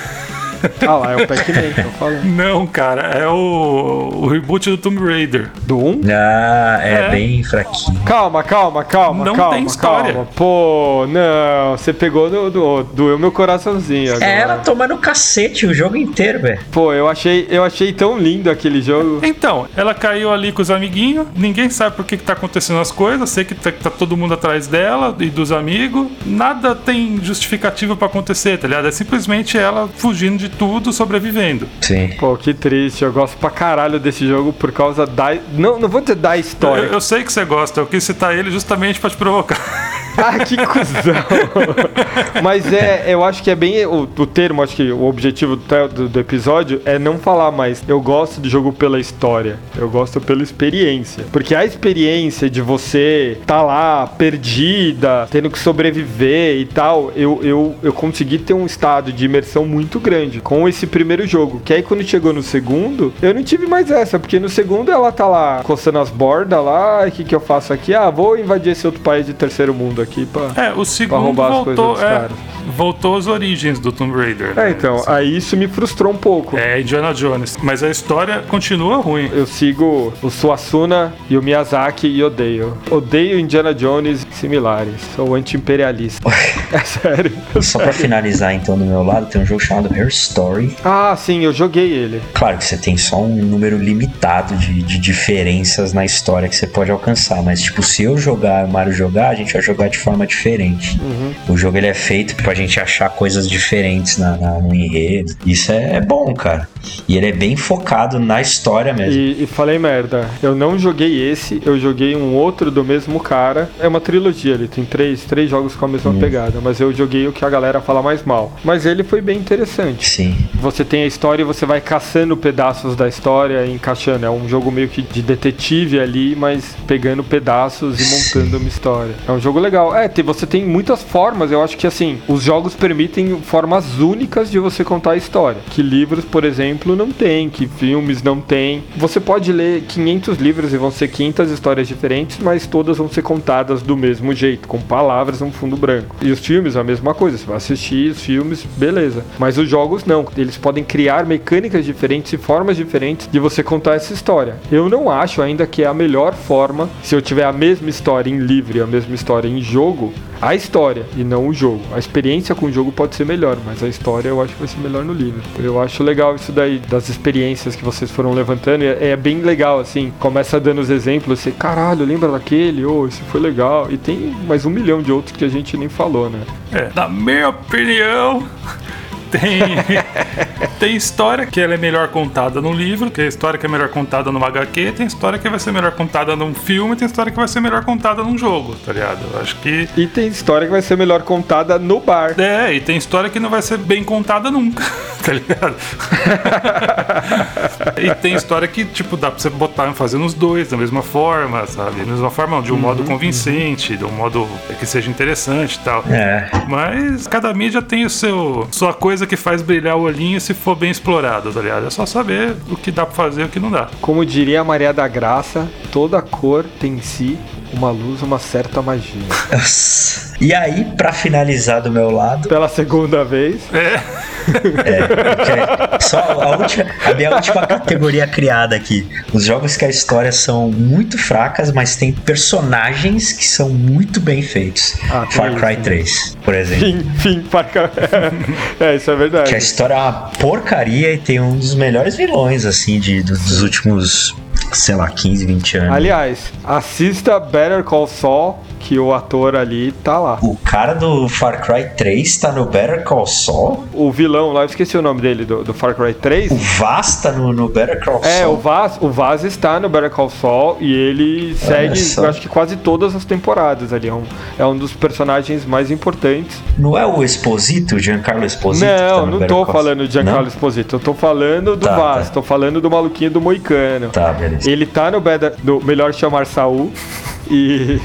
Ah lá, é o Pac-Man, tô falando. Não, cara. É o, o reboot do Tomb Raider. Do 1? Ah, é, É. bem fraquinho. Calma, calma, calma, Não calma, tem história. calma. Pô, não, você pegou do, do, doeu meu coraçãozinho agora. É ela tomando cacete o jogo inteiro, velho. Pô, eu achei, eu achei tão lindo aquele jogo. Então, ela caiu ali com os amiguinhos, ninguém sabe por que, que tá acontecendo as coisas, sei que tá, que tá todo mundo atrás dela e dos amigos, nada tem justificativa pra acontecer, tá ligado? É simplesmente ela fugindo de tudo, sobrevivendo. Sim. Pô, que triste. Eu gosto pra caralho desse jogo por causa da. Não, não vou dizer da história. Eu, eu sei que você gosta, eu quis citar ele justamente pra te provocar. Ah, que cuzão. Mas é, eu acho que é bem. O, o termo, acho que o objetivo do, do- episódio é não falar mais. Eu gosto de jogo pela história. Eu gosto pela experiência. Porque a experiência de você tá lá, perdida, tendo que sobreviver e tal, eu, eu, eu consegui ter um estado de imersão muito grande com esse primeiro jogo. Que aí quando chegou no segundo, eu não tive mais essa. Porque no segundo ela tá lá coçando as bordas lá. O que, que eu faço aqui? Ah, vou invadir esse outro país de terceiro mundo aqui. Aqui pra. É, o segundo roubar as coisas voltou, dos é, caras. voltou às origens do Tomb Raider. É, né? então, aí isso me frustrou um pouco. É Indiana Jones. Mas a história continua ruim. Eu sigo o Suasuna e o Miyazaki e odeio. Odeio Indiana Jones similares. Sou anti-imperialista. é sério. Só pra finalizar, então, do meu lado, tem um jogo chamado Her Story. Ah, sim, eu joguei ele. Claro que você tem só um número limitado de, de diferenças na história que você pode alcançar, mas tipo, se eu jogar e o Mario jogar, a gente vai jogar de forma diferente. O jogo ele é feito pra gente achar coisas diferentes na, na- no enredo. Isso é, é bom, cara. E ele é bem focado na história mesmo. E, e falei merda. Eu não joguei esse, eu joguei um outro do mesmo cara. É uma trilogia, ele tem três, três jogos com a mesma pegada, mas eu joguei o que a galera fala mais mal. Mas ele foi bem interessante. Sim. Você tem a história e você vai caçando pedaços da história e encaixando. É um jogo meio que de detetive ali, mas pegando pedaços e montando uma história. É um jogo legal. É, você tem muitas formas. Eu acho que assim, os jogos permitem formas únicas de você contar a história. Que livros, por exemplo, não tem, que filmes não tem. Você pode ler 500 livros e vão ser 500 histórias diferentes, mas todas vão ser contadas do mesmo jeito, com palavras no fundo branco. E os filmes, a mesma coisa. Você vai assistir os filmes, beleza. Mas os jogos não. Eles podem criar mecânicas diferentes e formas diferentes de você contar essa história. Eu não acho ainda que é a melhor forma, se eu tiver a mesma história em livro e a mesma história em jogo, a história e não o jogo. A experiência com o jogo pode ser melhor, mas a história eu acho que vai ser melhor no livro. Eu acho legal isso daí, das experiências que vocês foram levantando. É, é bem legal, assim. Começa dando os exemplos, você, caralho, lembra daquele? Oh, esse foi legal. E tem mais um milhão de outros que a gente nem falou, né? É, na minha opinião, tem, tem história que ela é melhor contada no livro, tem história que é melhor contada no HQ, tem história que vai ser melhor contada num filme, tem história que vai ser melhor contada num jogo, tá ligado? Eu acho que. E tem história que vai ser melhor contada no bar. É, e tem história que não vai ser bem contada nunca, tá ligado? e tem história que, tipo, dá pra você botar fazer nos dois da mesma forma, sabe? Da mesma forma, de um modo convincente, de um modo que seja interessante e tal. É. Mas cada mídia tem o seu sua coisa que faz brilhar o olhinho se for bem explorado, tá ligado? É só saber o que dá pra fazer e o que não dá. Como diria a Maria da Graça, toda cor tem em si uma luz, uma certa magia. E aí, pra finalizar do meu lado, Pela segunda vez. É, que- só a, última, a minha última categoria criada aqui. Os jogos que a história são muito fracas, mas tem personagens que são muito bem feitos. Ah, tem Far Cry né? 3, por exemplo. Fim, fim, para. é, isso é verdade. Que a história é uma porcaria e tem um dos melhores vilões, assim, de, do- dos últimos, sei lá, 15, 20 anos. Aliás, assista Better Call Saul, que o ator ali tá lá. O cara do Far Cry 3 tá no Better Call Saul? O vilão lá, eu esqueci o nome dele, do, do Far Cry 3. O Vaz tá no, no Better Call É, Saul? o Vaz, o Vaz está no Better Call Saul e ele segue, só. eu acho que quase todas as temporadas ali. É um, é um dos personagens mais importantes. Não é o Exposito, o Giancarlo Exposito? que tá não, no não Better tô Call falando de Giancarlo Não? Esposito. Eu tô falando do Tá, Vaz, tá. tô falando do maluquinho do Moicano. Tá, beleza. Ele tá no Better, do Melhor Chamar Saul e.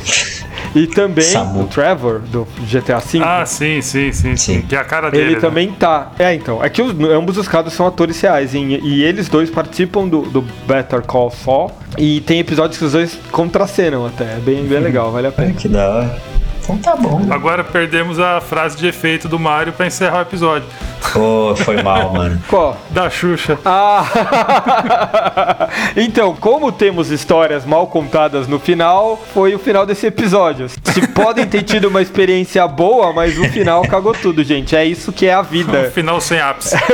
E também Samu. o Trevor, do GTA V. ah, sim, sim, sim, sim. Que é a cara dele. Ele né? também tá. É, então. É que os- ambos os caras são atores reais. E, e eles dois participam do, do Better Call Saul. E tem episódios que os dois contracenam até. É bem, bem legal, vale a É, pena. que da hora. Então tá bom. Agora perdemos a frase de efeito do Mario pra encerrar o episódio. Pô, foi mal, mano. Qual? Da Xuxa. Ah! então, como temos histórias mal contadas no final, foi o final desse episódio. Se podem ter tido uma experiência boa, mas o final cagou tudo, gente. É isso que é a Um vida. final sem ápice.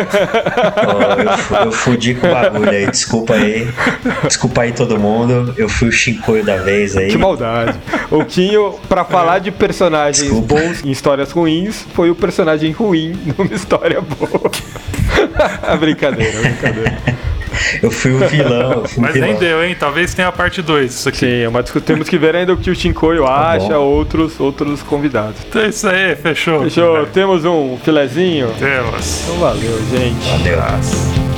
Eu, eu fudi com o bagulho aí. Desculpa aí. Desculpa aí todo mundo. Eu fui o chincoio da vez aí. Que maldade. O Quinho, pra falar de personagens Desculpa. bons em histórias ruins, foi o personagem ruim numa história boa. brincadeira, brincadeira. Eu fui o vilão. Eu fui o Mas vilão. nem deu, hein? Talvez tenha a parte 2 isso aqui. Sim, mas temos que ver ainda o que o Chincoio acha, bom. outros, outros convidados. Então é isso aí, fechou. Fechou? Temos um filezinho? Temos. Então valeu, gente. Valeu.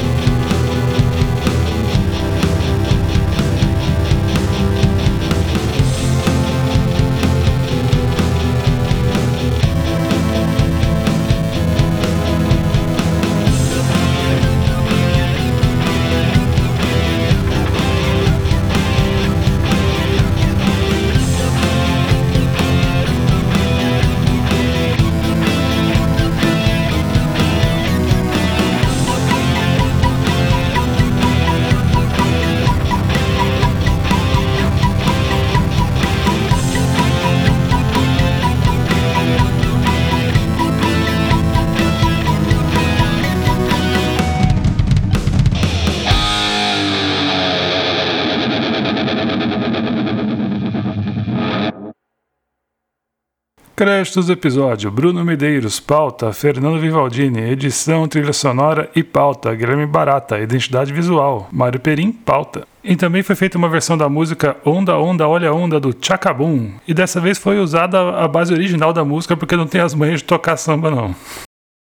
Créditos do episódio: Bruno Medeiros, pauta, Fernando Vivaldini, edição, trilha sonora e pauta, Guilherme Barata, identidade visual, Mário Perim, pauta. E também foi feita uma versão da música Onda, Onda, Olha Onda do Chacabum. E dessa vez foi usada a base original da música porque não tem as manhas de tocar samba, não.